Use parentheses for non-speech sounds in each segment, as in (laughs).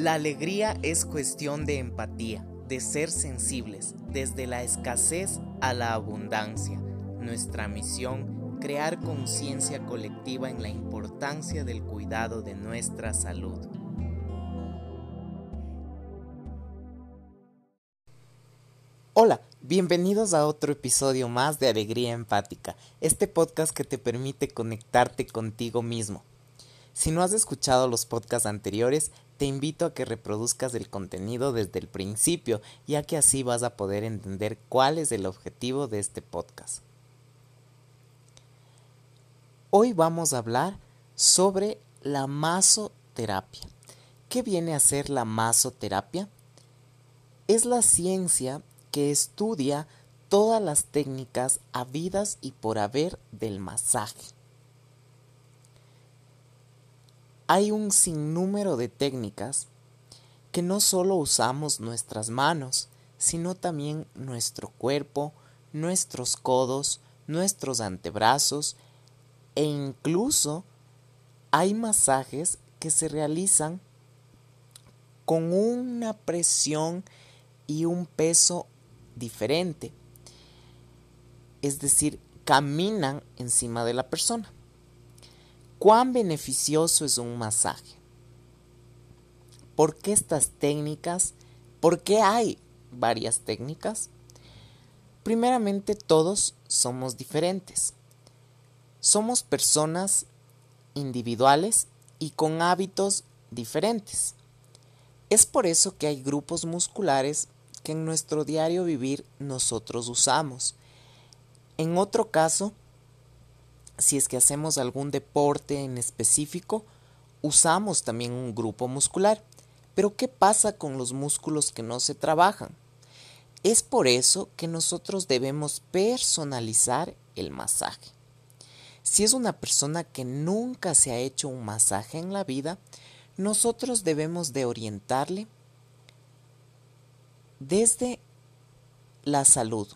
La alegría es cuestión de empatía, de ser sensibles, desde la escasez a la abundancia. Nuestra misión, crear conciencia colectiva en la importancia del cuidado de nuestra salud. Hola, bienvenidos a otro episodio más de Alegría Empática, este podcast que te permite conectarte contigo mismo. Si no has escuchado los podcasts anteriores, te invito a que reproduzcas el contenido desde el principio, ya que así vas a poder entender cuál es el objetivo de este podcast. Hoy vamos a hablar sobre la masoterapia. ¿Qué viene a ser la masoterapia? Es la ciencia que estudia todas las técnicas habidas y por haber del masaje hay un sinnúmero de técnicas que no solo usamos nuestras manos, sino también nuestro cuerpo, nuestros codos, nuestros antebrazos e incluso hay masajes que se realizan con una presión y un peso diferente. Es decir, caminan encima de la persona. ¿Cuán beneficioso es un masaje? ¿Por qué estas técnicas? ¿Por qué hay varias técnicas? Primeramente, todos somos diferentes. Somos personas individuales y con hábitos diferentes. Es por eso que hay grupos musculares que en nuestro diario vivir nosotros usamos. En otro caso, si es que hacemos algún deporte en específico, usamos también un grupo muscular. Pero ¿qué pasa con los músculos que no se trabajan? Es por eso que nosotros debemos personalizar el masaje. Si es una persona que nunca se ha hecho un masaje en la vida, nosotros debemos de orientarle desde la salud,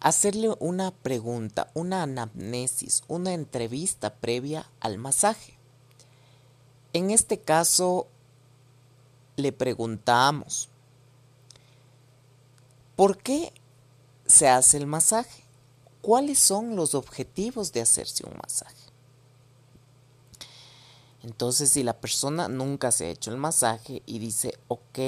hacerle una pregunta, una anamnesis, una entrevista previa al masaje. En este caso, le preguntamos, ¿por qué se hace el masaje? ¿Cuáles son los objetivos de hacerse un masaje? Entonces, si la persona nunca se ha hecho el masaje y dice, ok,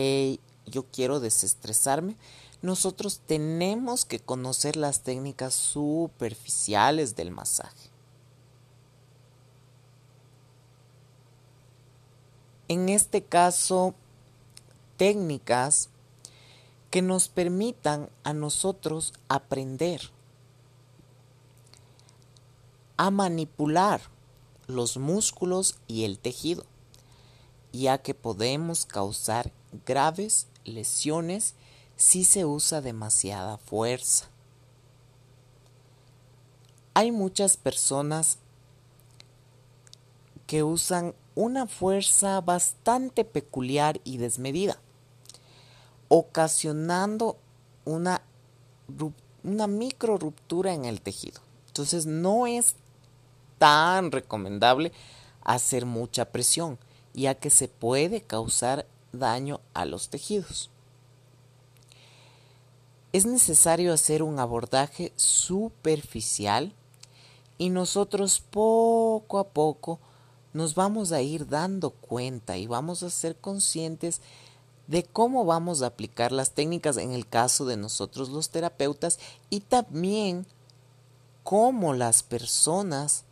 yo quiero desestresarme, nosotros tenemos que conocer las técnicas superficiales del masaje. En este caso, técnicas que nos permitan a nosotros aprender a manipular los músculos y el tejido, ya que podemos causar graves lesiones si se usa demasiada fuerza. Hay muchas personas que usan una fuerza bastante peculiar y desmedida, ocasionando una, micro ruptura en el tejido. Entonces no es tan recomendable hacer mucha presión, ya que se puede causar daño a los tejidos es necesario hacer un abordaje superficial y nosotros poco a poco nos vamos a ir dando cuenta y vamos a ser conscientes de cómo vamos a aplicar las técnicas en el caso de nosotros los terapeutas y también cómo las personas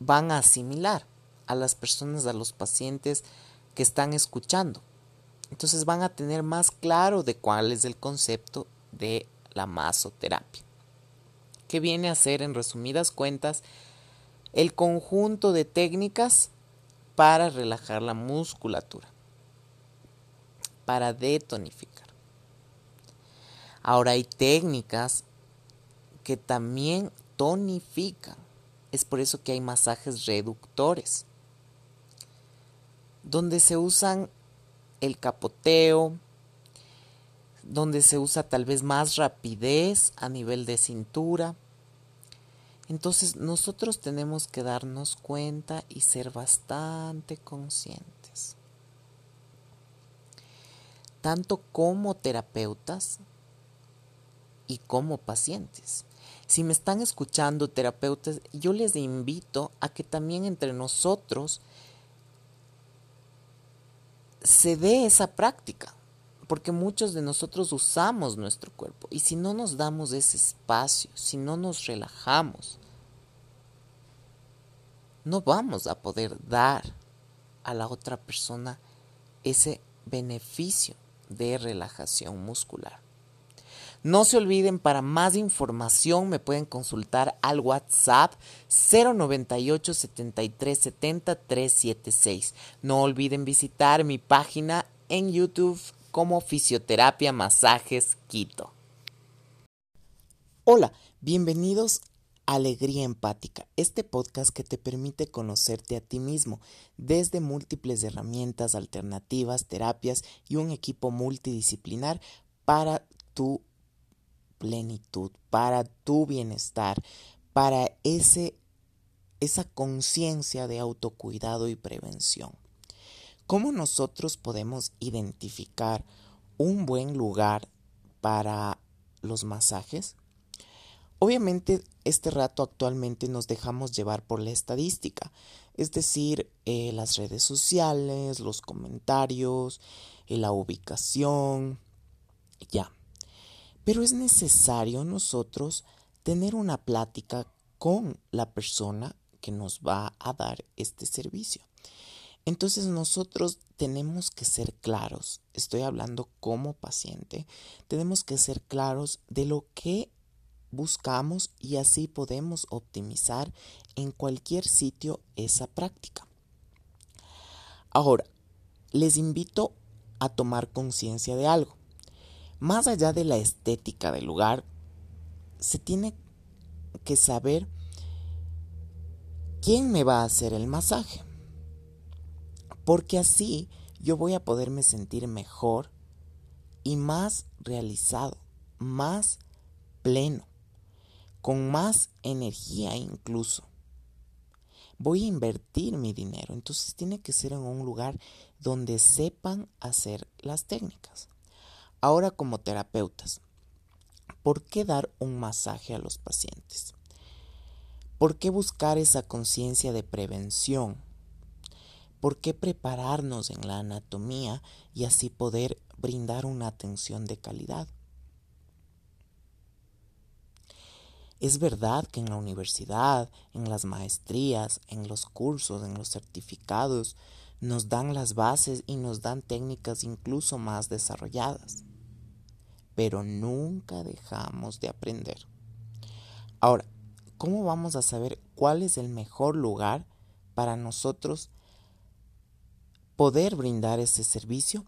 van a asimilar a las personas, a los pacientes que están escuchando. Entonces van a tener más claro de cuál es el concepto de la masoterapia, que viene a ser, en resumidas cuentas, el conjunto de técnicas para relajar la musculatura, para detonificar. Ahora hay técnicas que también tonifican. Es por eso que hay masajes reductores, donde se usan el capoteo, donde se usa tal vez más rapidez a nivel de cintura. Entonces nosotros tenemos que darnos cuenta y ser bastante conscientes. tanto como terapeutas y como pacientes. Si me están escuchando terapeutas, yo les invito a que también entre nosotros se dé esa práctica, porque muchos de nosotros usamos nuestro cuerpo y si no nos damos ese espacio, si no nos relajamos, no vamos a poder dar a la otra persona ese beneficio de relajación muscular. No se olviden, para más información me pueden consultar al WhatsApp 098 73 70 376. No olviden visitar mi página en YouTube como Fisioterapia Masajes Quito. Hola, bienvenidos a Alegría Empática, este podcast que te permite conocerte a ti mismo desde múltiples herramientas alternativas, terapias y un equipo multidisciplinar para tu plenitud, para tu bienestar, para ese, esa conciencia de autocuidado y prevención. ¿Cómo nosotros podemos identificar un buen lugar para los masajes? Obviamente, este rato actualmente nos dejamos llevar por la estadística, es decir, eh, las redes sociales, los comentarios, eh, la ubicación, ya. Pero es necesario nosotros tener una plática con la persona que nos va a dar este servicio. Entonces nosotros tenemos que ser claros, estoy hablando como paciente, tenemos que ser claros de lo que buscamos y así podemos optimizar en cualquier sitio esa práctica. Ahora, les invito a tomar conciencia de algo. Más allá de la estética del lugar, se tiene que saber quién me va a hacer el masaje. Porque así yo voy a poderme sentir mejor y más realizado, más pleno, con más energía incluso. Voy a invertir mi dinero, entonces tiene que ser en un lugar donde sepan hacer las técnicas. Ahora como terapeutas, ¿por qué dar un masaje a los pacientes? ¿Por qué buscar esa conciencia de prevención? ¿Por qué prepararnos en la anatomía y así poder brindar una atención de calidad? Es verdad que en la universidad, en las maestrías, en los cursos, en los certificados, nos dan las bases y nos dan técnicas incluso más desarrolladas pero nunca dejamos de aprender. Ahora, ¿cómo vamos a saber cuál es el mejor lugar para nosotros poder brindar ese servicio?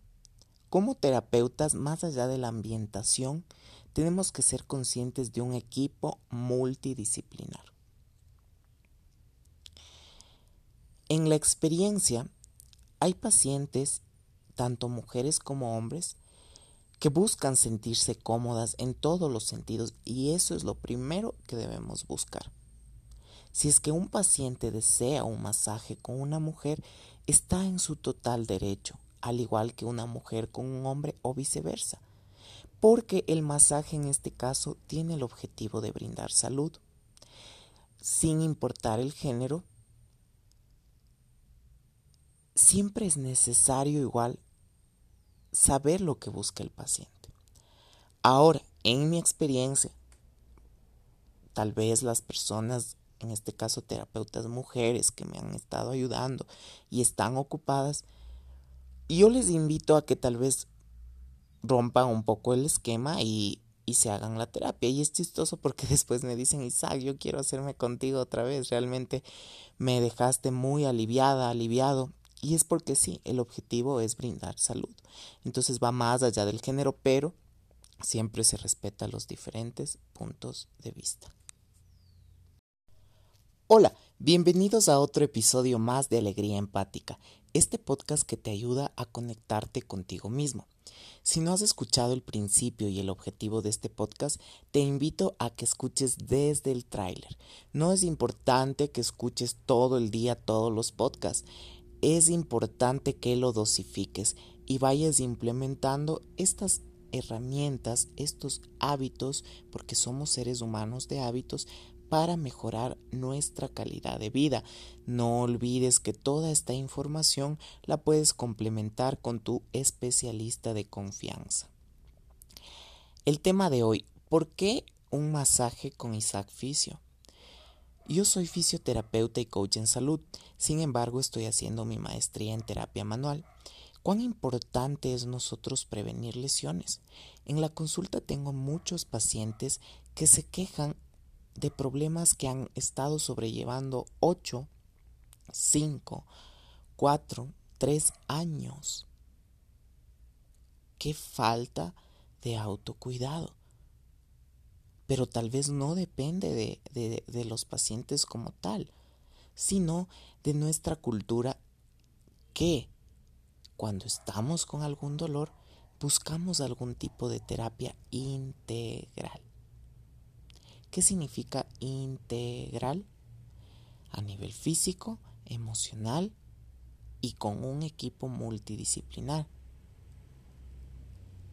Como terapeutas, más allá de la ambientación, tenemos que ser conscientes de un equipo multidisciplinar. En la experiencia, hay pacientes, tanto mujeres como hombres, que buscan sentirse cómodas en todos los sentidos y eso es lo primero que debemos buscar. Si es que un paciente desea un masaje con una mujer, está en su total derecho, al igual que una mujer con un hombre o viceversa, porque el masaje en este caso tiene el objetivo de brindar salud. Sin importar el género, siempre es necesario igual saber lo que busca el paciente. Ahora, en mi experiencia, tal vez las personas, en este caso terapeutas mujeres que me han estado ayudando y están ocupadas, yo les invito a que tal vez rompan un poco el esquema y, y se hagan la terapia. Y es chistoso porque (laughs) después me dicen, Isaac, yo quiero hacerme contigo otra vez. Realmente me dejaste muy aliviada, aliviado. Y es porque sí, el objetivo es brindar salud. Entonces va más allá del género, pero siempre se respeta los diferentes puntos de vista. Hola, bienvenidos a otro episodio más de Alegría Empática, este podcast que te ayuda a conectarte contigo mismo. Si no has escuchado el principio y el objetivo de este podcast, te invito a que escuches desde el tráiler. No es importante que escuches todo el día todos los podcasts es importante que lo dosifiques y vayas implementando estas herramientas, estos hábitos, porque somos seres humanos de hábitos, para mejorar nuestra calidad de vida. No olvides que toda esta información la puedes complementar con tu especialista de confianza. El tema de hoy, ¿por qué un masaje con Isaac Fisio? Yo soy fisioterapeuta y coach en salud, sin embargo estoy haciendo mi maestría en terapia manual. ¿Cuán importante es nosotros prevenir lesiones? En la consulta tengo muchos pacientes que se quejan de problemas que han estado sobrellevando 8, 5, 4, 3 años. Qué falta de autocuidado. Pero tal vez no depende de, de, de los pacientes como tal, sino de nuestra cultura que cuando estamos con algún dolor, buscamos algún tipo de terapia integral. ¿Qué significa integral? A nivel físico, emocional y con un equipo multidisciplinar.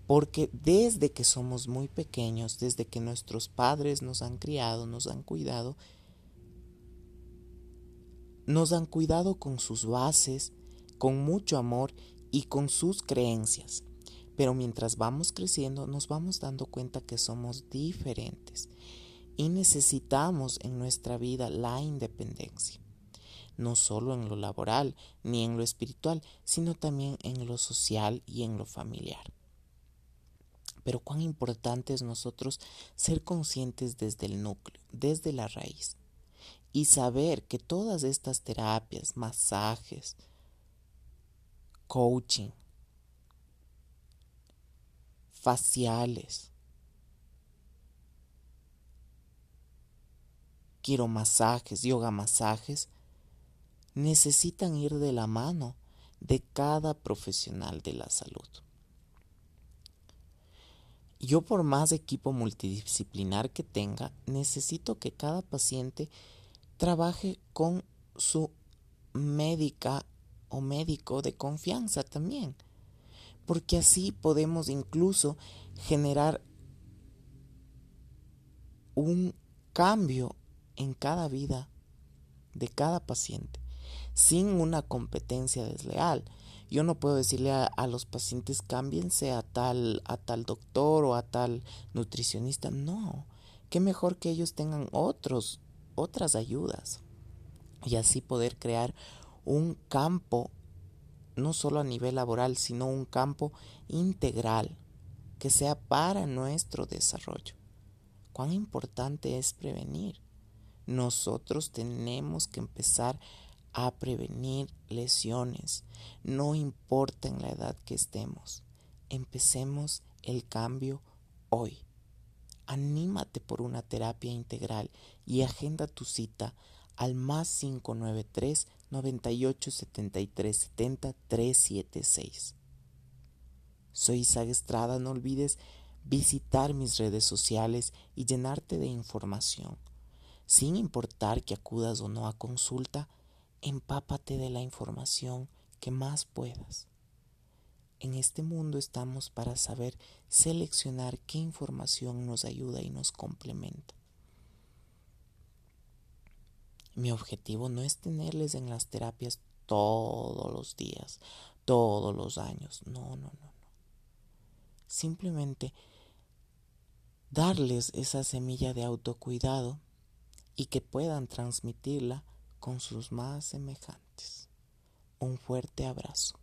Porque desde que somos muy pequeños, desde que nuestros padres nos han criado, nos han cuidado, nos han cuidado con sus bases, con mucho amor y con sus creencias. Pero mientras vamos creciendo nos vamos dando cuenta que somos diferentes y necesitamos en nuestra vida la independencia. No solo en lo laboral ni en lo espiritual, sino también en lo social y en lo familiar. Pero cuán importante es nosotros ser conscientes desde el núcleo, desde la raíz, y saber que todas estas terapias, masajes, coaching, faciales, quiero masajes, yoga masajes, necesitan ir de la mano de cada profesional de la salud. Yo por más equipo multidisciplinar que tenga, necesito que cada paciente trabaje con su médica o médico de confianza también, porque así podemos incluso generar un cambio en cada vida de cada paciente, sin una competencia desleal. Yo no puedo decirle a, los pacientes cámbiense a tal, a tal doctor o a tal nutricionista. No, qué mejor que ellos tengan otros, otras ayudas y así poder crear un campo, no solo a nivel laboral, sino un campo integral que sea para nuestro desarrollo. Cuán importante es prevenir. Nosotros tenemos que empezar a prevenir lesiones, no importa en la edad que estemos. Empecemos el cambio hoy. Anímate por una terapia integral y agenda tu cita al más 593 98 73 70 376. Soy Isaac Estrada, no olvides visitar mis redes sociales y llenarte de información. Sin importar que acudas o no a consulta, empápate de la información que más puedas. En este mundo estamos para saber seleccionar qué información nos ayuda y nos complementa. Mi objetivo no es tenerles en las terapias todos los días, todos los años. No, no, no, no. Simplemente darles esa semilla de autocuidado y que puedan transmitirla con sus más semejantes. Un fuerte abrazo.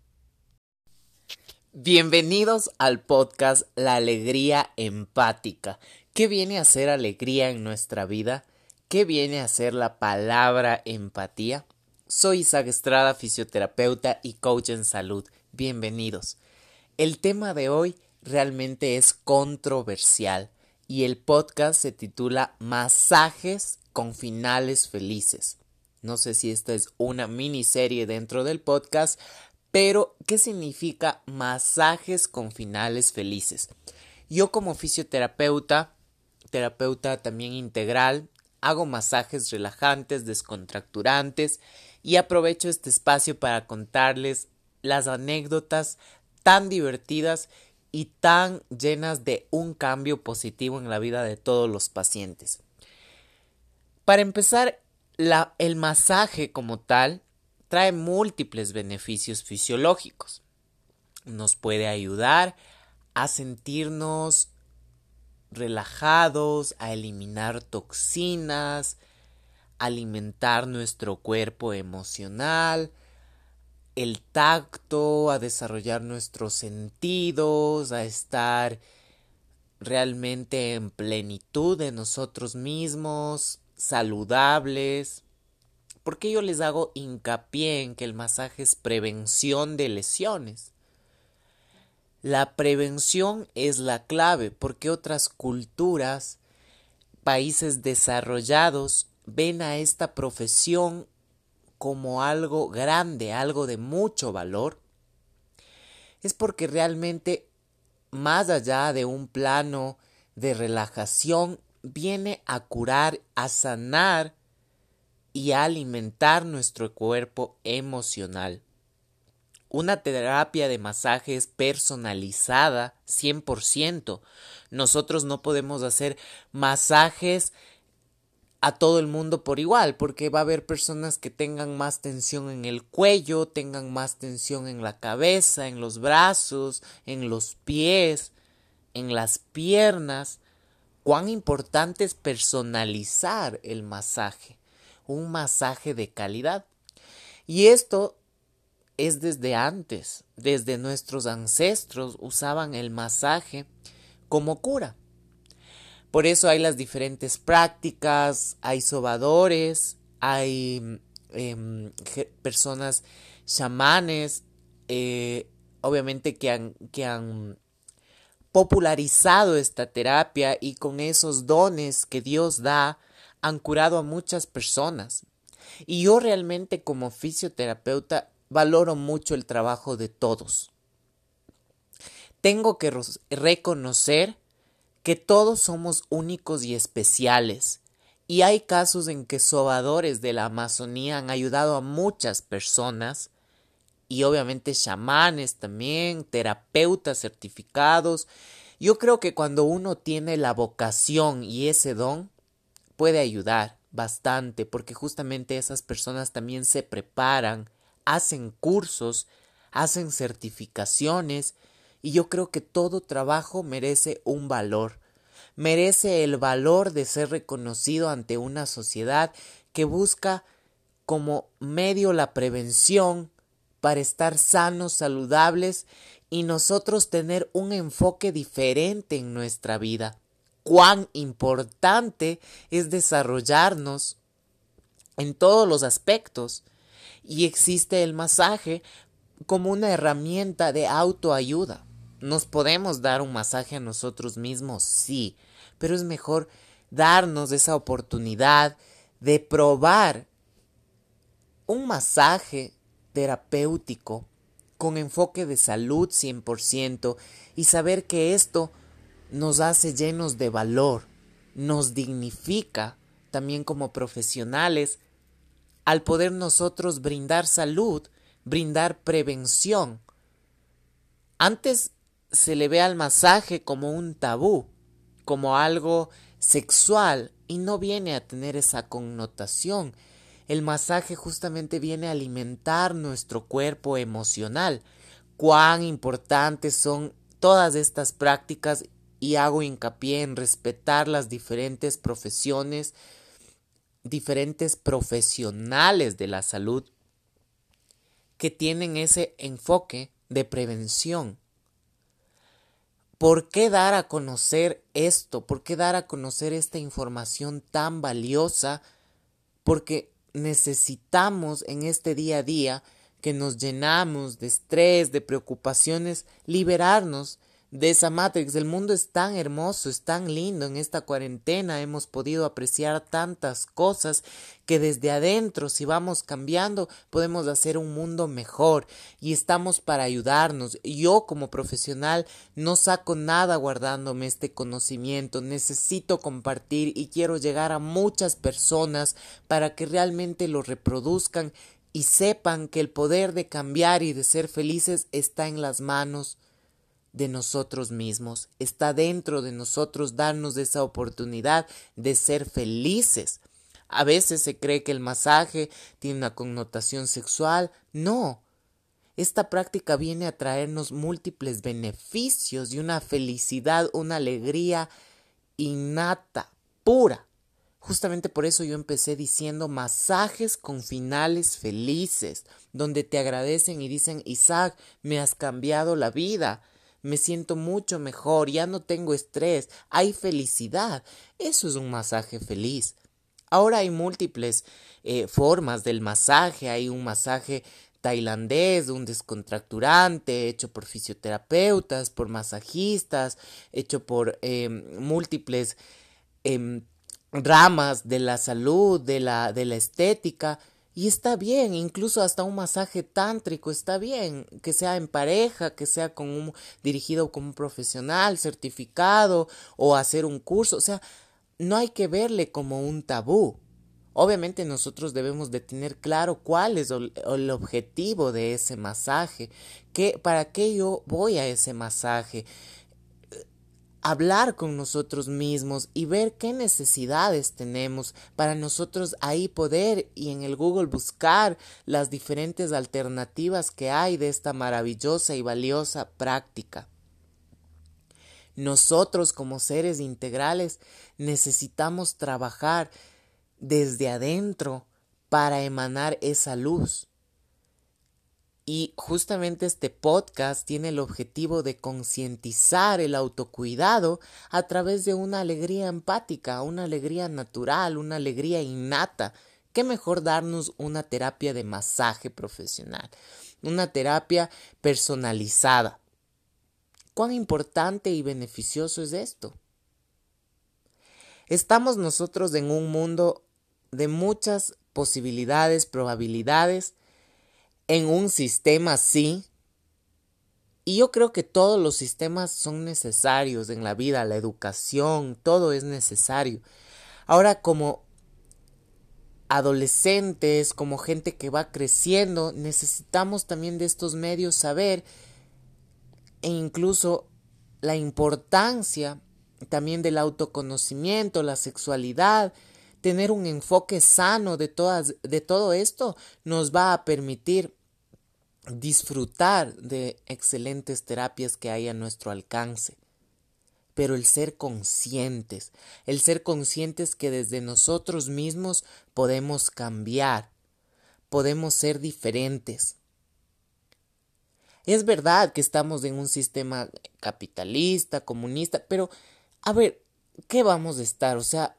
Bienvenidos al podcast La Alegría Empática. ¿Qué viene a ser alegría en nuestra vida? ¿Qué viene a ser la palabra empatía? Soy Isaac Estrada, fisioterapeuta y coach en salud. Bienvenidos. El tema de hoy realmente es controversial y el podcast se titula Masajes con finales felices. No sé si esta es una miniserie dentro del podcast, pero ¿qué significa masajes con finales felices? Yo como fisioterapeuta, terapeuta también integral, hago masajes relajantes, descontracturantes y aprovecho este espacio para contarles las anécdotas tan divertidas y tan llenas de un cambio positivo en la vida de todos los pacientes. Para empezar, el masaje como tal trae múltiples beneficios fisiológicos. Nos puede ayudar a sentirnos relajados, a eliminar toxinas, alimentar nuestro cuerpo emocional, el tacto, a desarrollar nuestros sentidos, a estar realmente en plenitud de nosotros mismos, saludables. Porque yo les hago hincapié en que el masaje es prevención de lesiones. La prevención es la clave porque otras culturas, países desarrollados, ven a esta profesión como algo grande, algo de mucho valor, es porque realmente más allá de un plano de relajación, viene a curar, a sanar y a alimentar nuestro cuerpo emocional. Una terapia de masaje es personalizada 100%. Nosotros no podemos hacer masajes a todo el mundo por igual, porque va a haber personas que tengan más tensión en el cuello, tengan más tensión en la cabeza, en los brazos, en los pies, en las piernas. Cuán importante es personalizar el masaje, un masaje de calidad. Y esto es desde antes, desde nuestros ancestros usaban el masaje como cura. Por eso hay las diferentes prácticas, hay sobadores, hay em, personas chamanes, eh, obviamente que han, que han popularizado esta terapia y con esos dones que Dios da han curado a muchas personas. Y yo realmente como fisioterapeuta valoro mucho el trabajo de todos. Tengo que reconocer que todos somos únicos y especiales, y hay casos en que sobadores de la Amazonía han ayudado a muchas personas, y obviamente chamanes también, terapeutas certificados. Yo creo que cuando uno tiene la vocación y ese don, puede ayudar bastante, porque justamente esas personas también se preparan, hacen cursos, hacen certificaciones y yo creo que todo trabajo merece un valor, merece el valor de ser reconocido ante una sociedad que busca como medio la prevención para estar sanos, saludables y nosotros tener un enfoque diferente en nuestra vida. Cuán importante es desarrollarnos en todos los aspectos. Y existe el masaje como una herramienta de autoayuda. ¿Nos podemos dar un masaje a nosotros mismos? Sí, pero es mejor darnos esa oportunidad de probar un masaje terapéutico con enfoque de salud 100% y saber que esto nos hace llenos de valor, nos dignifica también como profesionales al poder nosotros brindar salud, brindar prevención. Antes se le ve al masaje como un tabú, como algo sexual y no viene a tener esa connotación. El masaje justamente viene a alimentar nuestro cuerpo emocional. Cuán importantes son todas estas prácticas y hago hincapié en respetar las diferentes profesiones, diferentes profesionales de la salud que tienen ese enfoque de prevención. ¿Por qué dar a conocer esto? ¿Por qué dar a conocer esta información tan valiosa? Porque necesitamos en este día a día que nos llenamos de estrés, de preocupaciones, liberarnos de esa Matrix. El mundo es tan hermoso, es tan lindo. En esta cuarentena hemos podido apreciar tantas cosas que desde adentro, si vamos cambiando, podemos hacer un mundo mejor y estamos para ayudarnos. Yo como profesional no saco nada guardándome este conocimiento. Necesito compartir y quiero llegar a muchas personas para que realmente lo reproduzcan y sepan que el poder de cambiar y de ser felices está en las manos de nosotros mismos, está dentro de nosotros darnos esa oportunidad de ser felices. A veces se cree que el masaje tiene una connotación sexual. No. Esta práctica viene a traernos múltiples beneficios y una felicidad, una alegría innata, pura. Justamente por eso yo empecé diciendo masajes con finales felices, donde te agradecen y dicen, Isaac, me has cambiado la vida, me siento mucho mejor, ya no tengo estrés, hay felicidad. Eso es un masaje feliz. Ahora hay múltiples eh, formas del masaje, hay un masaje tailandés, un descontracturante, hecho por fisioterapeutas, por masajistas, hecho por em, múltiples em, ramas de la salud, de la, de la estética. Y está bien, incluso hasta un masaje tántrico está bien, que sea en pareja, que sea con un, dirigido como un profesional certificado o hacer un curso, o sea, no hay que verle como un tabú. Obviamente nosotros debemos de tener claro cuál es el objetivo de ese masaje, que, para qué yo voy a ese masaje, hablar con nosotros mismos y ver qué necesidades tenemos para nosotros ahí poder y en el Google buscar las diferentes alternativas que hay de esta maravillosa y valiosa práctica. Nosotros como seres integrales necesitamos trabajar desde adentro para emanar esa luz. Y justamente este podcast tiene el objetivo de concientizar el autocuidado a través de una alegría empática, una alegría natural, una alegría innata. ¿Qué mejor darnos una terapia de masaje profesional? Una terapia personalizada ¿Cuán importante y beneficioso es esto? Estamos nosotros en un mundo de muchas posibilidades, probabilidades, en un sistema sí. Y yo creo que todos los sistemas son necesarios en la vida, la educación, todo es necesario. Ahora como adolescentes, como gente que va creciendo, necesitamos también de estos medios saber e incluso la importancia también del autoconocimiento, la sexualidad, tener un enfoque sano de, todas, de todo esto nos va a permitir disfrutar de excelentes terapias que hay a nuestro alcance. Pero el ser conscientes, el ser conscientes que desde nosotros mismos podemos cambiar, podemos ser diferentes, es verdad que estamos en un sistema capitalista, comunista, pero a ver, ¿qué vamos a estar? O sea,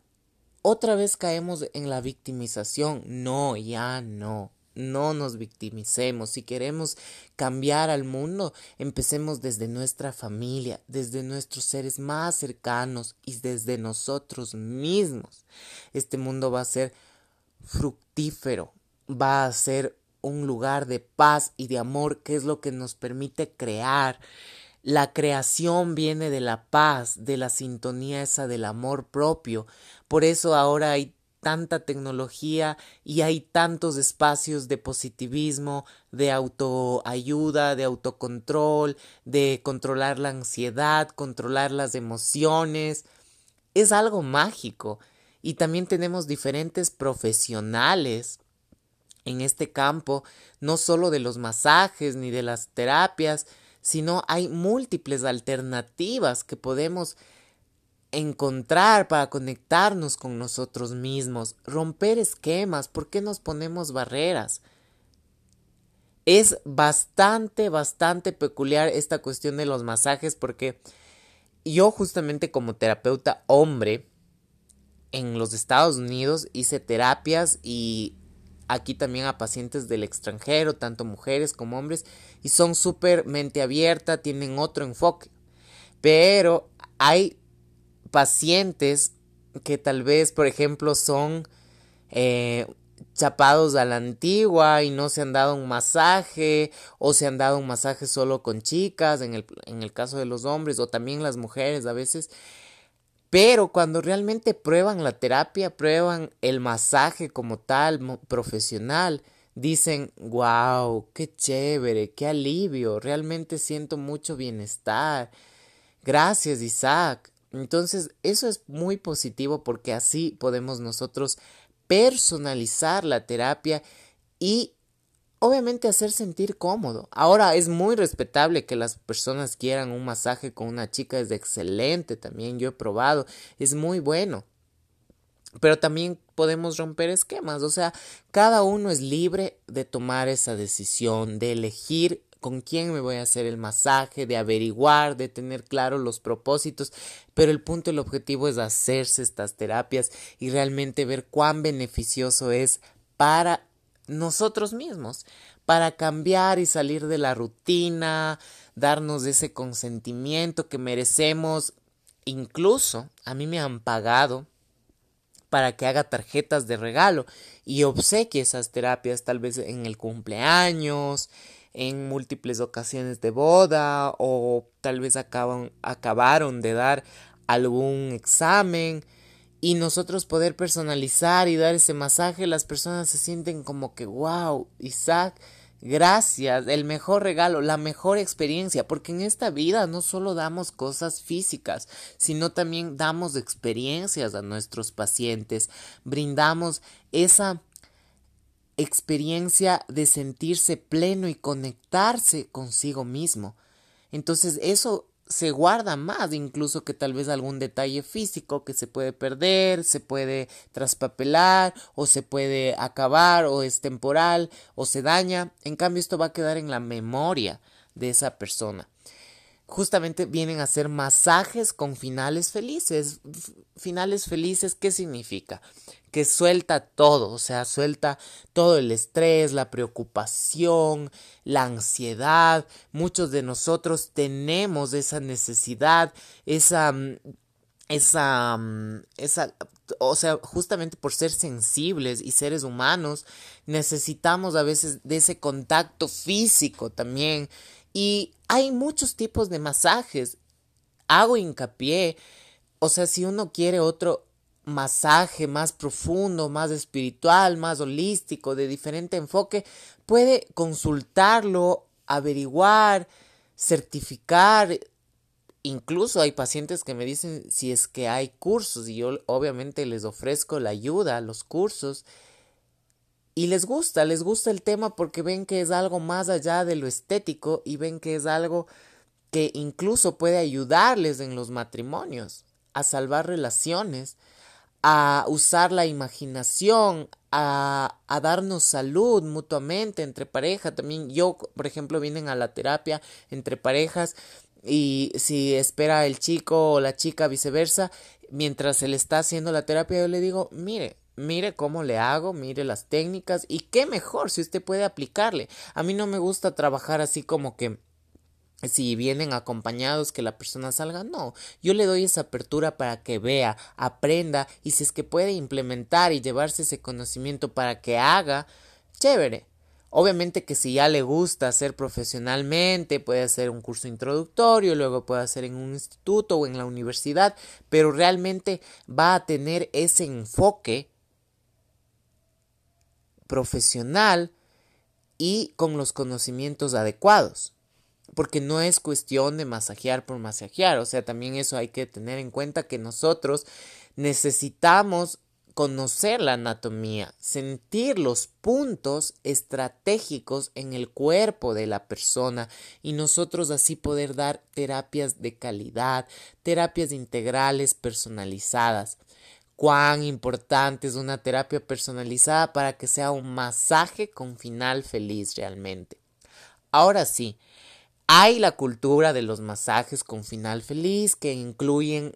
otra vez caemos en la victimización. No, ya no. No nos victimicemos. Si queremos cambiar al mundo, empecemos desde nuestra familia, desde nuestros seres más cercanos y desde nosotros mismos. Este mundo va a ser fructífero, va a ser un lugar de paz y de amor que es lo que nos permite crear. La creación viene de la paz, de la sintonía esa del amor propio. Por eso ahora hay tanta tecnología y hay tantos espacios de positivismo, de autoayuda, de autocontrol, de controlar la ansiedad, controlar las emociones. Es algo mágico. Y también tenemos diferentes profesionales en este campo, no solo de los masajes ni de las terapias, sino hay múltiples alternativas que podemos encontrar para conectarnos con nosotros mismos, romper esquemas, ¿por qué nos ponemos barreras? Es bastante, bastante peculiar esta cuestión de los masajes porque yo justamente como terapeuta hombre en los Estados Unidos hice terapias y aquí también a pacientes del extranjero, tanto mujeres como hombres, y son súper mente abierta, tienen otro enfoque. Pero hay pacientes que tal vez, por ejemplo, son eh, chapados a la antigua y no se han dado un masaje o se han dado un masaje solo con chicas en el, en el caso de los hombres o también las mujeres a veces pero cuando realmente prueban la terapia, prueban el masaje como tal, profesional, dicen, wow, qué chévere, qué alivio, realmente siento mucho bienestar. Gracias, Isaac. Entonces, eso es muy positivo porque así podemos nosotros personalizar la terapia y obviamente hacer sentir cómodo. Ahora es muy respetable que las personas quieran un masaje con una chica, es excelente también, yo he probado, es muy bueno. Pero también podemos romper esquemas, o sea, cada uno es libre de tomar esa decisión, de elegir con quién me voy a hacer el masaje, de averiguar, de tener claro los propósitos, pero el punto, el objetivo es hacerse estas terapias y realmente ver cuán beneficioso es para nosotros mismos, para cambiar y salir de la rutina, darnos ese consentimiento que merecemos. Incluso a mí me han pagado para que haga tarjetas de regalo y obsequie esas terapias tal vez en el cumpleaños, en múltiples ocasiones de boda o tal vez acaban, acabaron de dar algún examen. Y nosotros poder personalizar y dar ese masaje, las personas se sienten como que, wow, Isaac, gracias, el mejor regalo, la mejor experiencia, porque en esta vida no solo damos cosas físicas, sino también damos experiencias a nuestros pacientes, brindamos esa experiencia de sentirse pleno y conectarse consigo mismo. Entonces eso se guarda más incluso que tal vez algún detalle físico que se puede perder, se puede traspapelar o se puede acabar o es temporal o se daña. En cambio esto va a quedar en la memoria de esa persona. Justamente vienen a ser masajes con finales felices. Finales felices, ¿qué significa? que suelta todo, o sea, suelta todo el estrés, la preocupación, la ansiedad. Muchos de nosotros tenemos esa necesidad, esa mm, esa mm, esa o sea, justamente por ser sensibles y seres humanos, necesitamos a veces de ese contacto físico también. Y hay muchos tipos de masajes. Hago hincapié, o sea, si uno quiere otro masaje más profundo, más espiritual, más holístico, de diferente enfoque, puede consultarlo, averiguar, certificar. Incluso hay pacientes que me dicen si es que hay cursos y yo obviamente les ofrezco la ayuda, los cursos. Y les gusta, les gusta el tema porque ven que es algo más allá de lo estético y ven que es algo que incluso puede ayudarles en los matrimonios, a salvar relaciones a usar la imaginación, a, a, darnos salud mutuamente entre pareja. También yo, por ejemplo, vienen a la terapia entre parejas y si espera el chico o la chica viceversa, mientras se le está haciendo la terapia, yo le digo, mire, mire cómo le hago, mire las técnicas y qué mejor si usted puede aplicarle. A mí no me gusta trabajar así como que si vienen acompañados que la persona salga, no, yo le doy esa apertura para que vea, aprenda y si es que puede implementar y llevarse ese conocimiento para que haga, chévere. Obviamente que si ya le gusta hacer profesionalmente, puede hacer un curso introductorio, luego puede hacer en un instituto o en la universidad, pero realmente va a tener ese enfoque profesional y con los conocimientos adecuados porque no es cuestión de masajear por masajear, o sea, también eso hay que tener en cuenta que nosotros necesitamos conocer la anatomía, sentir los puntos estratégicos en el cuerpo de la persona y nosotros así poder dar terapias de calidad, terapias integrales personalizadas. Cuán importante es una terapia personalizada para que sea un masaje con final feliz realmente. Ahora sí, hay la cultura de los masajes con final feliz que incluyen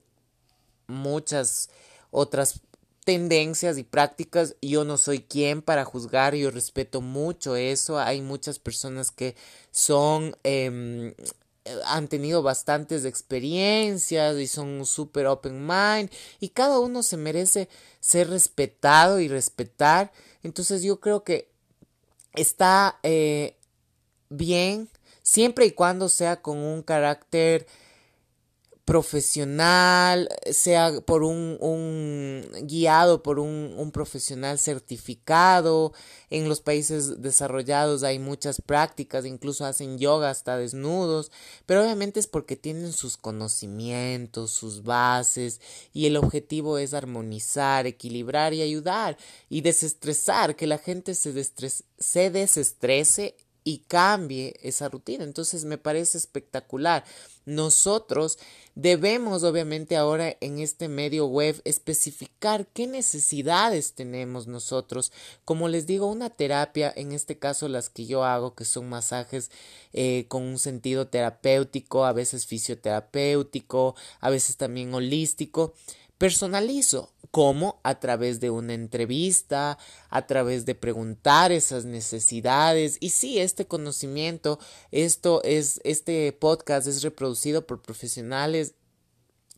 muchas otras tendencias y prácticas. Yo no soy quien para juzgar, yo respeto mucho eso. Hay muchas personas que son em, han tenido bastantes experiencias y son súper open mind y cada uno se merece ser respetado y respetar. Entonces yo creo que está eh, bien siempre y cuando sea con un carácter profesional, sea por un, un guiado por un, un, profesional certificado. En los países desarrollados hay muchas prácticas, incluso hacen yoga hasta desnudos, pero obviamente es porque tienen sus conocimientos, sus bases, y el objetivo es armonizar, equilibrar y ayudar y desestresar, que la gente se, se desestrese y cambie esa rutina. Entonces me parece espectacular. Nosotros debemos obviamente ahora en este medio web especificar qué necesidades tenemos nosotros. Como les digo, una terapia, en este caso las que yo hago, que son masajes eh, con un sentido terapéutico, a veces fisioterapéutico, a veces también holístico personalizo. ¿Cómo? A través de una entrevista, a través de preguntar esas necesidades. Y sí, este conocimiento, esto es, este podcast es reproducido por profesionales.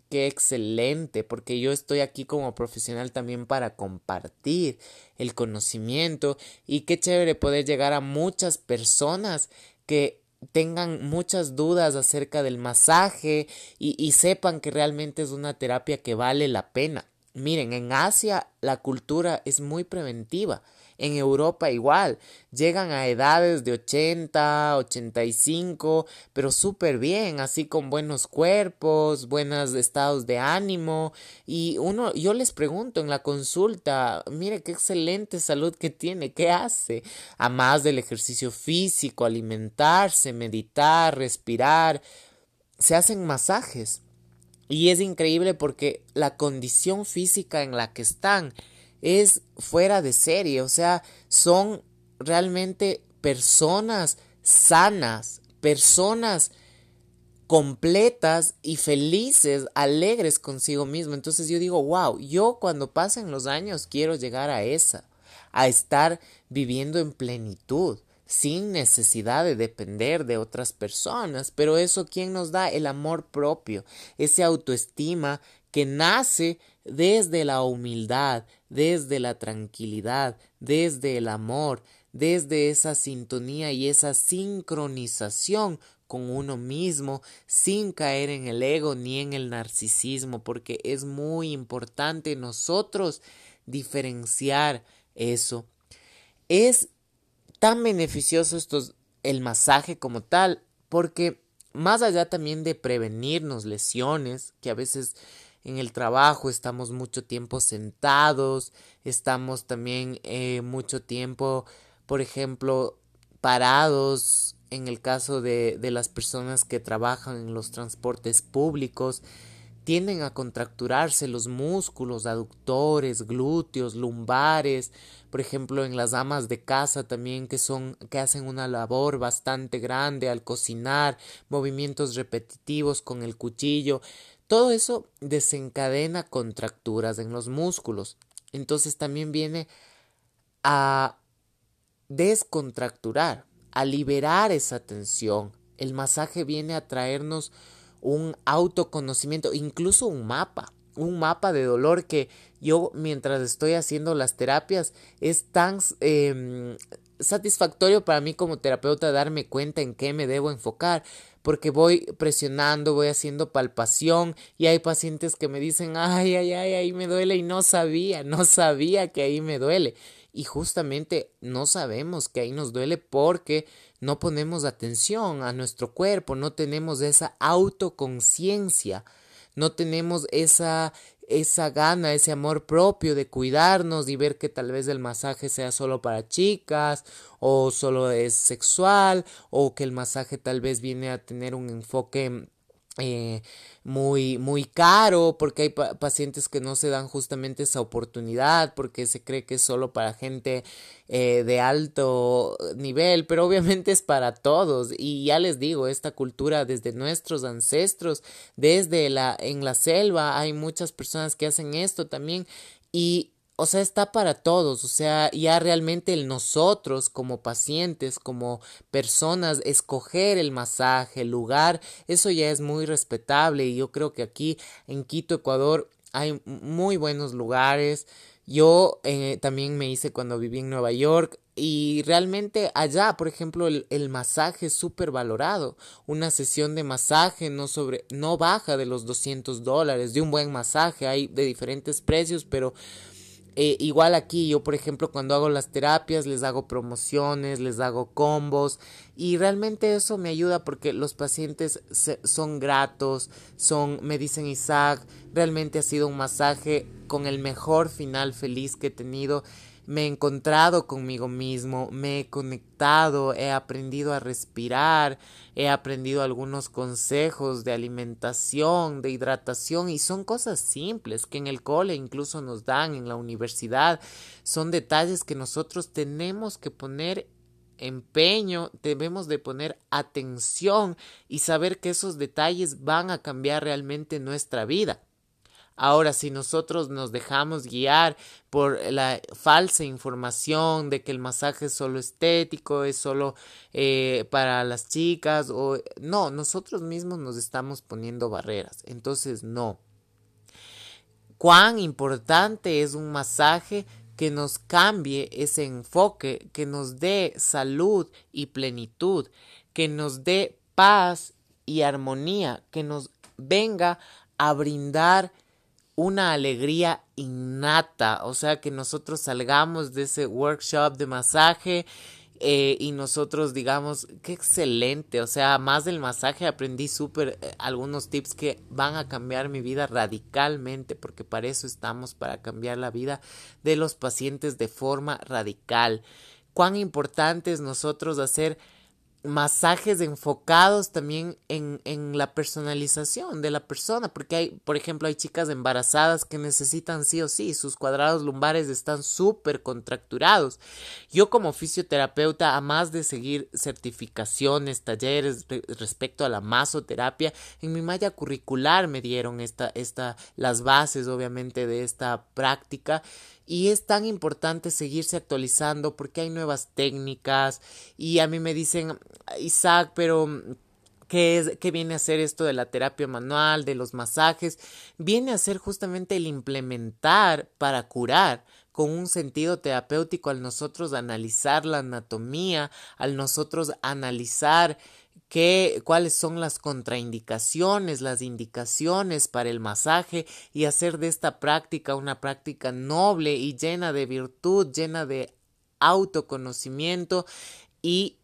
Qué excelente, porque yo estoy aquí como profesional también para compartir el conocimiento y qué chévere poder llegar a muchas personas que tengan muchas dudas acerca del masaje y, y sepan que realmente es una terapia que vale la pena. Miren, en Asia la cultura es muy preventiva. En Europa igual, llegan a edades de 80, 85, pero súper bien, así con buenos cuerpos, buenos estados de ánimo. Y uno, yo les pregunto en la consulta, mire qué excelente salud que tiene, ¿qué hace? A más del ejercicio físico, alimentarse, meditar, respirar, se hacen masajes. Y es increíble porque la condición física en la que están es fuera de serie, o sea, son realmente personas sanas, personas completas y felices, alegres consigo mismo. Entonces yo digo, wow, yo cuando pasen los años quiero llegar a esa, a estar viviendo en plenitud, sin necesidad de depender de otras personas. Pero eso, ¿quién nos da? El amor propio, ese autoestima que nace desde la humildad, desde la tranquilidad, desde el amor, desde esa sintonía y esa sincronización con uno mismo sin caer en el ego ni en el narcisismo porque es muy importante nosotros diferenciar eso. Es tan beneficioso el masaje como tal porque más allá también de prevenirnos lesiones que a veces en el trabajo, estamos mucho tiempo sentados, estamos también eh, mucho tiempo, por ejemplo, parados en el caso de, de las personas que trabajan en los transportes públicos, tienden a contracturarse los músculos aductores, glúteos, lumbares, por ejemplo en las amas de casa también que son que hacen una labor bastante grande al cocinar, movimientos repetitivos con el cuchillo, todo eso desencadena contracturas en los músculos. Entonces también viene a descontracturar, a liberar esa tensión. El masaje viene a traernos un autoconocimiento, incluso un mapa, un mapa de dolor que yo mientras estoy haciendo las terapias es tan em, satisfactorio para mí como terapeuta darme cuenta en qué me debo enfocar porque voy presionando, voy haciendo palpación y hay pacientes que me dicen, ay, ay, ay, ahí me duele y no sabía, no sabía que ahí me duele. Y justamente no sabemos que ahí nos duele porque no ponemos atención a nuestro cuerpo, no tenemos esa autoconciencia, no tenemos esa esa gana, ese amor propio de cuidarnos y ver que tal vez el masaje sea solo para chicas o solo es sexual o que el masaje tal vez viene a tener un enfoque eh, muy, muy caro, porque hay pacientes que no se dan justamente esa oportunidad, porque se cree que es solo para gente eh, de alto nivel, pero obviamente es para todos. Y ya les digo, esta cultura desde nuestros ancestros, desde la, en la selva, hay muchas personas que hacen esto también. Y o sea, está para todos, o sea, ya realmente el nosotros como pacientes, como personas, escoger el masaje, el lugar, eso ya es muy respetable y yo creo que aquí en Quito, Ecuador, hay muy buenos lugares. Yo eh, también me hice cuando viví en Nueva York y realmente allá, por ejemplo, el, el masaje es súper valorado. Una sesión de masaje no, sobre, no baja de los 200 dólares. De un buen masaje hay de diferentes precios, pero eh, igual aquí yo, por ejemplo, cuando hago las terapias, les hago promociones, les hago combos y realmente eso me ayuda porque los pacientes son gratos, son, me dicen Isaac, realmente ha sido un masaje con el mejor final feliz que he tenido me he encontrado conmigo mismo, me he conectado, he aprendido a respirar, he aprendido algunos consejos de alimentación, de hidratación y son cosas simples que en el cole incluso nos dan, en la universidad, son detalles que nosotros tenemos que poner empeño, debemos de poner atención y saber que esos detalles van a cambiar realmente nuestra vida. Ahora, si nosotros nos dejamos guiar por la falsa información de que el masaje es solo estético, es solo eh, para las chicas, o no, nosotros mismos nos estamos poniendo barreras. Entonces, no. Cuán importante es un masaje que nos cambie ese enfoque, que nos dé salud y plenitud, que nos dé paz y armonía, que nos venga a brindar una alegría innata, o sea, que nosotros salgamos de ese workshop de masaje eh, y nosotros digamos, qué excelente, o sea, más del masaje aprendí súper eh, algunos tips que van a cambiar mi vida radicalmente, porque para eso estamos, para cambiar la vida de los pacientes de forma radical. Cuán importante es nosotros hacer masajes enfocados también en, en, la personalización de la persona, porque hay, por ejemplo, hay chicas embarazadas que necesitan sí o sí, sus cuadrados lumbares están súper contracturados. Yo como fisioterapeuta, a más de seguir certificaciones, talleres respecto a la masoterapia, en mi malla curricular me dieron esta, esta, las bases obviamente de esta práctica y es tan importante seguirse actualizando porque hay nuevas técnicas y a mí me dicen Isaac pero ¿Qué, es, ¿Qué viene a ser esto de la terapia manual, de los masajes? Viene a ser justamente el implementar para curar con un sentido terapéutico al nosotros analizar la anatomía, al nosotros analizar qué, cuáles son las contraindicaciones, las indicaciones para el masaje y hacer de esta práctica una práctica noble y llena de virtud, llena de autoconocimiento y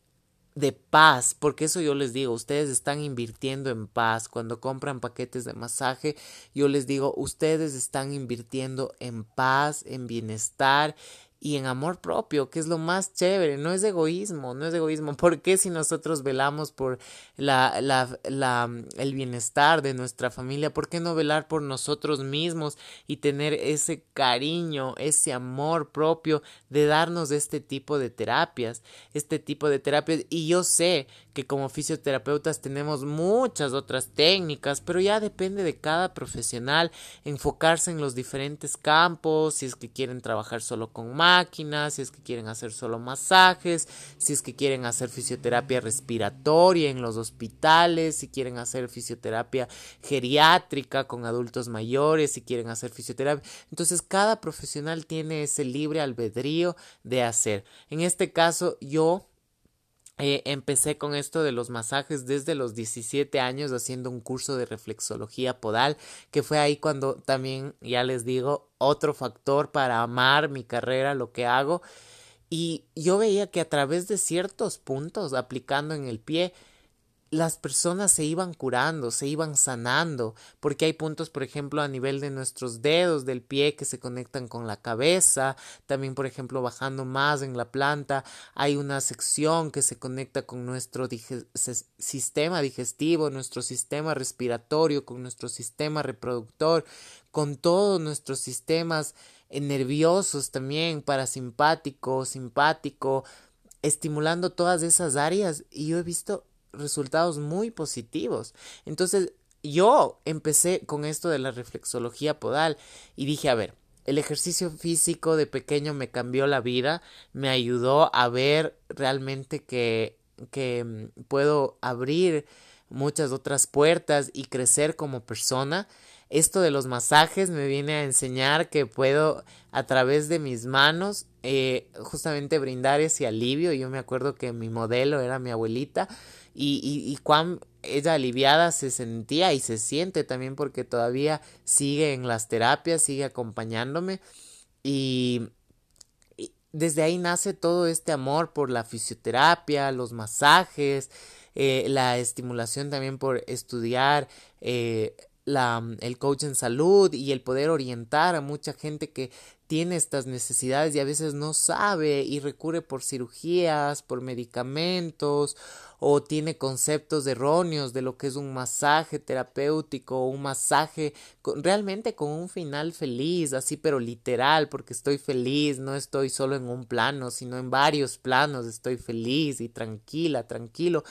de paz, porque eso yo les digo, ustedes están invirtiendo en paz. Cuando compran paquetes de masaje, yo les digo, ustedes están invirtiendo en paz, en bienestar y en amor propio, que es lo más chévere, no es egoísmo, no es egoísmo. ¿Por qué si nosotros velamos por la, la, el bienestar de nuestra familia, por qué no velar por nosotros mismos y tener ese cariño, ese amor propio de darnos este tipo de terapias, este tipo de terapias? Y yo sé que como fisioterapeutas tenemos muchas otras técnicas, pero ya depende de cada profesional enfocarse en los diferentes campos, si es que quieren trabajar solo con máquinas, si es que quieren hacer solo masajes, si es que quieren hacer fisioterapia respiratoria en los hospitales, si quieren hacer fisioterapia geriátrica con adultos mayores, si quieren hacer fisioterapia. Entonces cada profesional tiene ese libre albedrío de hacer. En este caso yo eh, empecé con esto de los masajes desde los 17 años haciendo un curso de reflexología podal, que fue ahí cuando también, ya les digo, otro factor para amar mi carrera, lo que hago. Y yo veía que a través de ciertos puntos, aplicando en el pie, las personas se iban curando, se iban sanando, porque hay puntos, por ejemplo, a nivel de nuestros dedos del pie que se conectan con la cabeza, también, por ejemplo, bajando más en la planta, hay una sección que se conecta con nuestro sistema digestivo, nuestro sistema respiratorio, con nuestro sistema reproductor, con todos nuestros sistemas nerviosos también, parasimpático, simpático, estimulando todas esas áreas. Y yo he visto resultados muy positivos. Entonces, yo empecé con esto de la reflexología podal y dije, a ver, el ejercicio físico de pequeño me cambió la vida, me ayudó a ver realmente que, que mm, puedo abrir muchas otras puertas y crecer como persona. esto de los masajes me viene a enseñar que puedo a través de mis manos eh, justamente brindar ese alivio. Yo me acuerdo que mi modelo era mi abuelita y, y, y cuán ella aliviada se sentía y se siente también porque todavía sigue en las terapias, sigue acompañándome. Y, desde ahí nace todo este amor por la fisioterapia, los masajes, eh, la estimulación también por estudiar eh, la, el coach en salud y el poder orientar a mucha gente que tiene estas necesidades y a veces no sabe y recurre por cirugías, por medicamentos o tiene conceptos erróneos de lo que es un masaje terapéutico o un masaje realmente con un final feliz, así pero literal, porque estoy feliz, no estoy solo en un plano, sino en varios planos, estoy feliz y tranquila, tranquilo.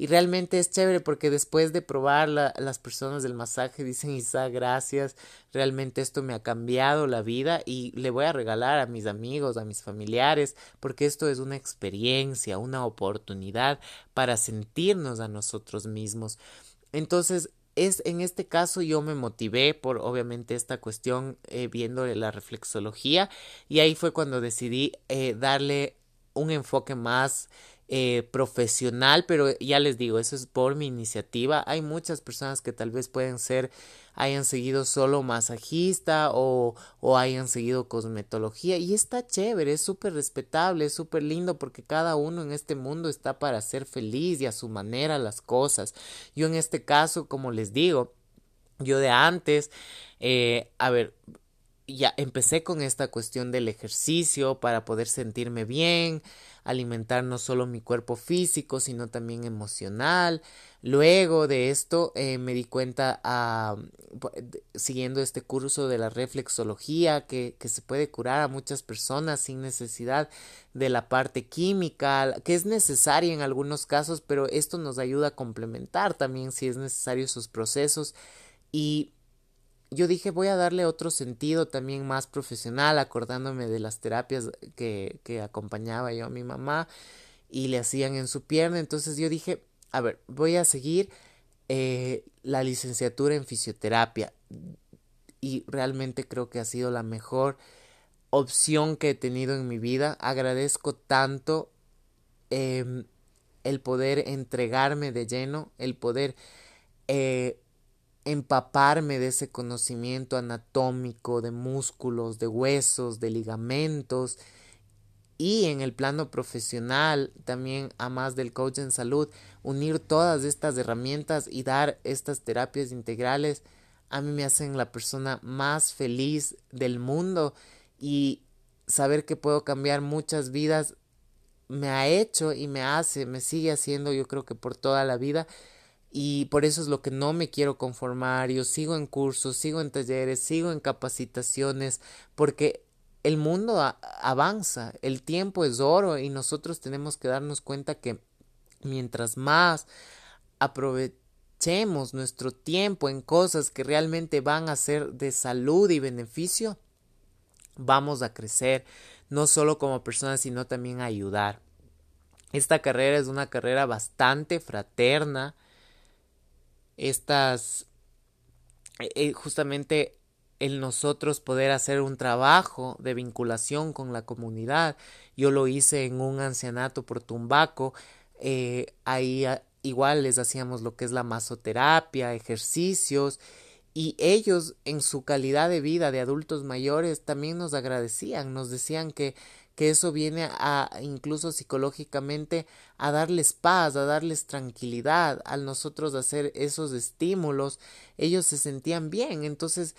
Y realmente es chévere porque después de probar las personas del masaje dicen, Isa, gracias, realmente esto me ha cambiado la vida y le voy a regalar a mis amigos, a mis familiares, porque esto es una experiencia, una oportunidad para sentirnos a nosotros mismos. Entonces, es en este caso yo me motivé por obviamente esta cuestión eh, viendo la reflexología y ahí fue cuando decidí eh, darle un enfoque más eh, profesional, pero ya les digo, eso es por mi iniciativa. Hay muchas personas que tal vez pueden ser, hayan seguido solo masajista o, o hayan seguido cosmetología y está chévere, es súper respetable, es súper lindo porque cada uno en este mundo está para ser feliz y a su manera las cosas. Yo en este caso, como les digo, yo de antes, eh, a ver, ya empecé con esta cuestión del ejercicio para poder sentirme bien, alimentar no solo mi cuerpo físico, sino también emocional. Luego de esto eh, me di cuenta, a, siguiendo este curso de la reflexología, que, que se puede curar a muchas personas sin necesidad de la parte química, que es necesaria en algunos casos, pero esto nos ayuda a complementar también si es necesario sus procesos y yo dije voy a darle otro sentido también más profesional, acordándome de las terapias que, que acompañaba yo a mi mamá y le hacían en su pierna. Entonces yo dije, a ver, voy a seguir eh, la licenciatura en fisioterapia y realmente creo que ha sido la mejor opción que he tenido en mi vida. Agradezco tanto eh, el poder entregarme de lleno, el poder eh, empaparme de ese conocimiento anatómico, de músculos, de huesos, de ligamentos y en el plano profesional también a más del coach en salud, unir todas estas herramientas y dar estas terapias integrales a mí me hacen la persona más feliz del mundo y saber que puedo cambiar muchas vidas me ha hecho y me hace, me sigue haciendo yo creo que por toda la vida y por eso es lo que no me quiero conformar. Yo sigo en cursos, sigo en talleres, sigo en capacitaciones, porque el mundo avanza, el tiempo es oro y nosotros tenemos que darnos cuenta que mientras más aprovechemos nuestro tiempo en cosas que realmente van a ser de salud y beneficio, vamos a crecer, no solo como personas, sino también a ayudar. Esta carrera es una carrera bastante fraterna, estas, eh, justamente el nosotros poder hacer un trabajo de vinculación con la comunidad. Yo lo hice en un ancianato por Tumbaco, eh, ahí ah, igual les hacíamos lo que es la masoterapia, ejercicios, y ellos en su calidad de vida de adultos mayores también nos agradecían, nos decían que que eso viene a incluso psicológicamente a darles paz, a darles tranquilidad, al nosotros hacer esos estímulos, ellos se sentían bien, entonces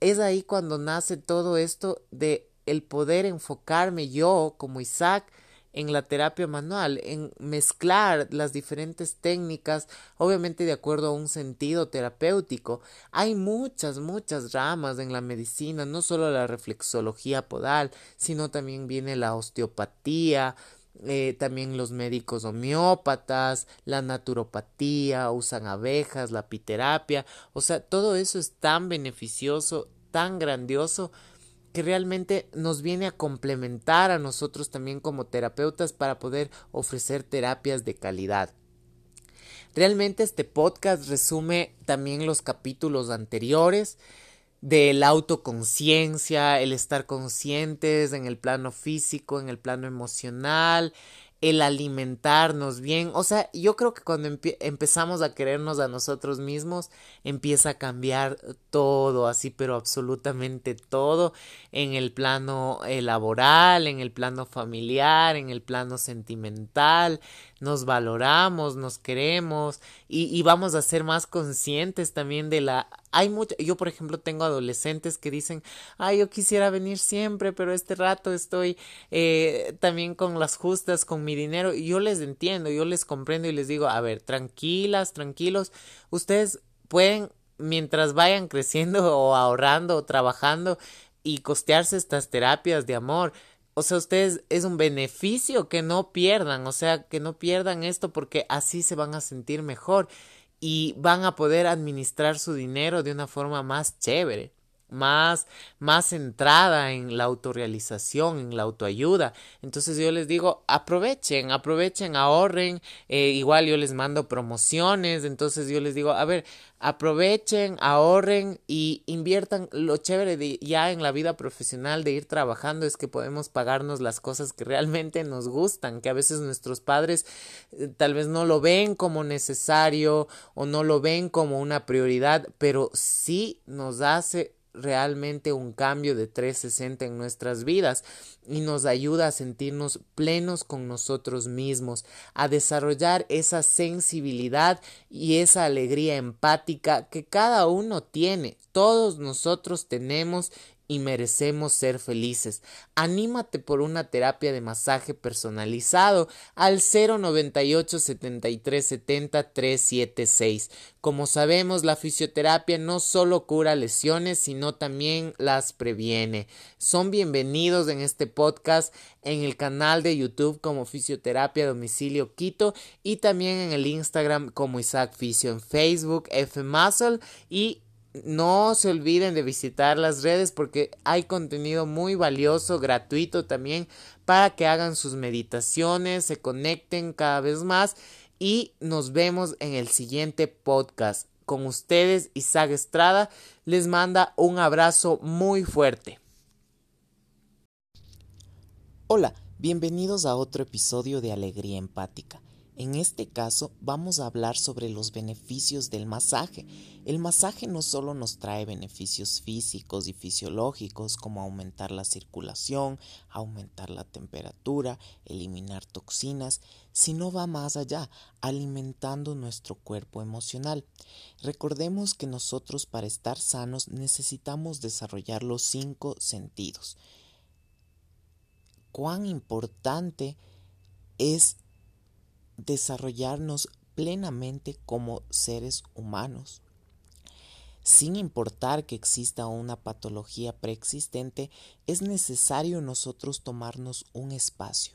es ahí cuando nace todo esto de el poder enfocarme yo como Isaac en la terapia manual, en mezclar las diferentes técnicas, obviamente de acuerdo a un sentido terapéutico. Hay muchas, muchas ramas en la medicina, no solo la reflexología podal, sino también viene la osteopatía, eh, también los médicos homeópatas, la naturopatía, usan abejas, la piterapia, o sea, todo eso es tan beneficioso, tan grandioso que realmente nos viene a complementar a nosotros también como terapeutas para poder ofrecer terapias de calidad. Realmente este podcast resume también los capítulos anteriores de la autoconciencia, el estar conscientes en el plano físico, en el plano emocional, el alimentarnos bien. O sea, yo creo que cuando empezamos a querernos a nosotros mismos, empieza a cambiar todo, así, pero absolutamente todo, en el plano eh, laboral, en el plano familiar, en el plano sentimental, nos valoramos, nos queremos y, y vamos a ser más conscientes también de la hay mucho, yo por ejemplo tengo adolescentes que dicen, ay, yo quisiera venir siempre, pero este rato estoy eh, también con las justas, con mi dinero, y yo les entiendo, yo les comprendo y les digo, a ver, tranquilas, tranquilos, ustedes pueden, mientras vayan (laughs) creciendo o ahorrando o trabajando y costearse estas terapias de amor, o sea, ustedes es un beneficio que no pierdan, o sea, que no pierdan esto porque así se van a sentir mejor y van a poder administrar su dinero de una forma más chévere más, más centrada en la autorrealización, en la autoayuda. Entonces yo les digo, aprovechen, aprovechen, ahorren. Eh, igual yo les mando promociones. Entonces yo les digo, a ver, aprovechen, ahorren y inviertan. Lo chévere de ya en la vida profesional de ir trabajando es que podemos pagarnos las cosas que realmente nos gustan, que a veces nuestros padres eh, tal vez no lo ven como necesario o no lo ven como una prioridad, pero sí nos hace realmente un cambio de 360 en nuestras vidas y nos ayuda a sentirnos plenos con nosotros mismos, a desarrollar esa sensibilidad y esa alegría empática que cada uno tiene. Todos nosotros tenemos y merecemos ser felices. Anímate por una terapia de masaje personalizado al 098 73 70 376. Como sabemos, la fisioterapia no solo cura lesiones, sino también las previene. Son bienvenidos en este podcast en el canal de YouTube como Fisioterapia Domicilio Quito y también en el Instagram como Isaac Fisio en Facebook F Muscle y no se olviden de visitar las redes porque hay contenido muy valioso, gratuito también, para que hagan sus meditaciones, se conecten cada vez más y nos vemos en el siguiente podcast. Con ustedes, Isaac Estrada les manda un abrazo muy fuerte. Hola, bienvenidos a otro episodio de Alegría Empática. En este caso vamos a hablar sobre los beneficios del masaje. El masaje no solo nos trae beneficios físicos y fisiológicos como aumentar la circulación, aumentar la temperatura, eliminar toxinas, sino va más allá, alimentando nuestro cuerpo emocional. Recordemos que nosotros para estar sanos necesitamos desarrollar los cinco sentidos. Cuán importante es desarrollarnos plenamente como seres humanos. Sin importar que exista una patología preexistente, es necesario nosotros tomarnos un espacio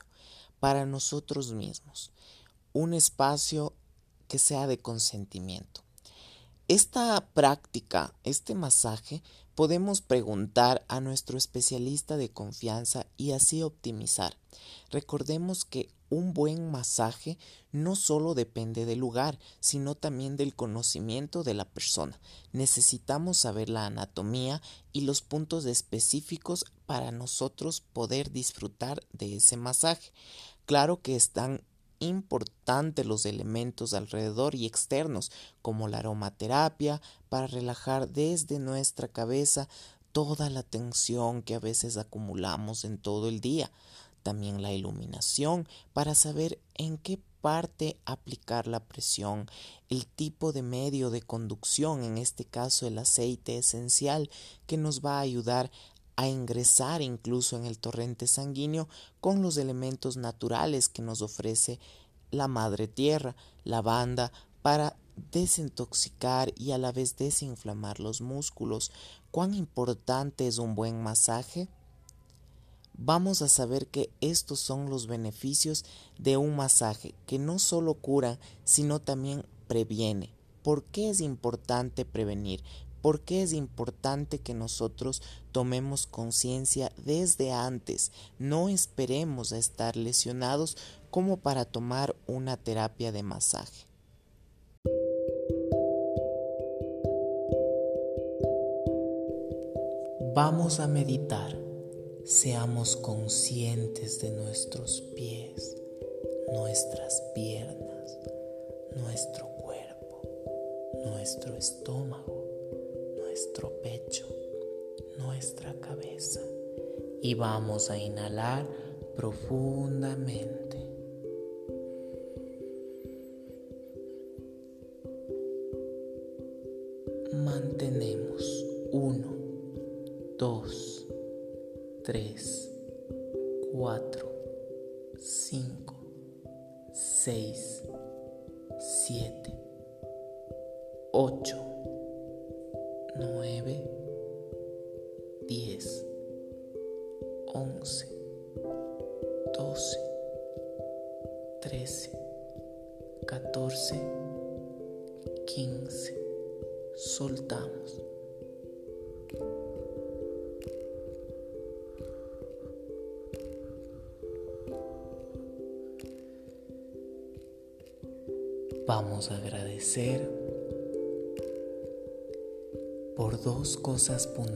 para nosotros mismos, un espacio que sea de consentimiento. Esta práctica, este masaje, podemos preguntar a nuestro especialista de confianza y así optimizar. Recordemos que un buen masaje no solo depende del lugar, sino también del conocimiento de la persona. Necesitamos saber la anatomía y los puntos específicos para nosotros poder disfrutar de ese masaje. Claro que están importantes los elementos alrededor y externos, como la aromaterapia, para relajar desde nuestra cabeza toda la tensión que a veces acumulamos en todo el día también la iluminación para saber en qué parte aplicar la presión, el tipo de medio de conducción, en este caso el aceite esencial, que nos va a ayudar a ingresar incluso en el torrente sanguíneo con los elementos naturales que nos ofrece la madre tierra, la banda, para desintoxicar y a la vez desinflamar los músculos. ¿Cuán importante es un buen masaje? vamos a saber que estos son los beneficios de un masaje que no solo cura, sino también previene. ¿Por qué es importante prevenir? ¿Por qué es importante que nosotros tomemos conciencia desde antes? No esperemos a estar lesionados como para tomar una terapia de masaje. Vamos a meditar. Seamos conscientes de nuestros pies, nuestras piernas, nuestro cuerpo, nuestro estómago, nuestro pecho, nuestra cabeza. Y vamos a inhalar profundamente. Cosas puntuales.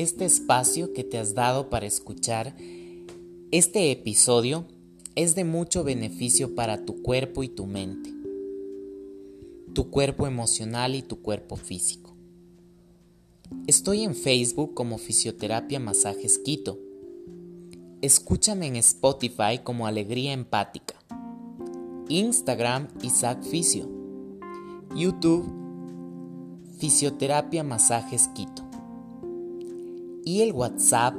este espacio que te has dado para escuchar este episodio es de mucho beneficio para tu cuerpo y tu mente, tu cuerpo emocional y tu cuerpo físico. Estoy en Facebook como Fisioterapia Masajes Quito. Escúchame en Spotify como Alegría Empática. Instagram Isaac Fisio. YouTube Fisioterapia Masajes Quito y el WhatsApp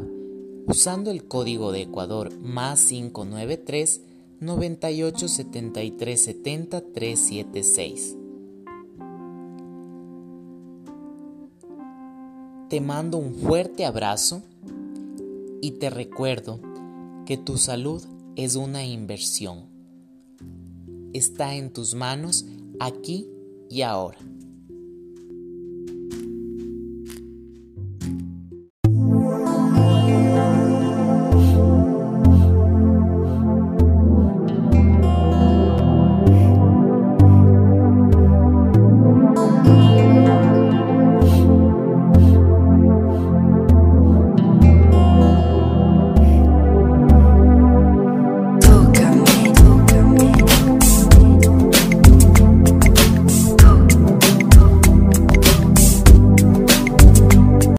usando el código de Ecuador más 593 98 73 70 376. Te mando un fuerte abrazo y te recuerdo que tu salud es una inversión. Está en tus manos aquí y ahora.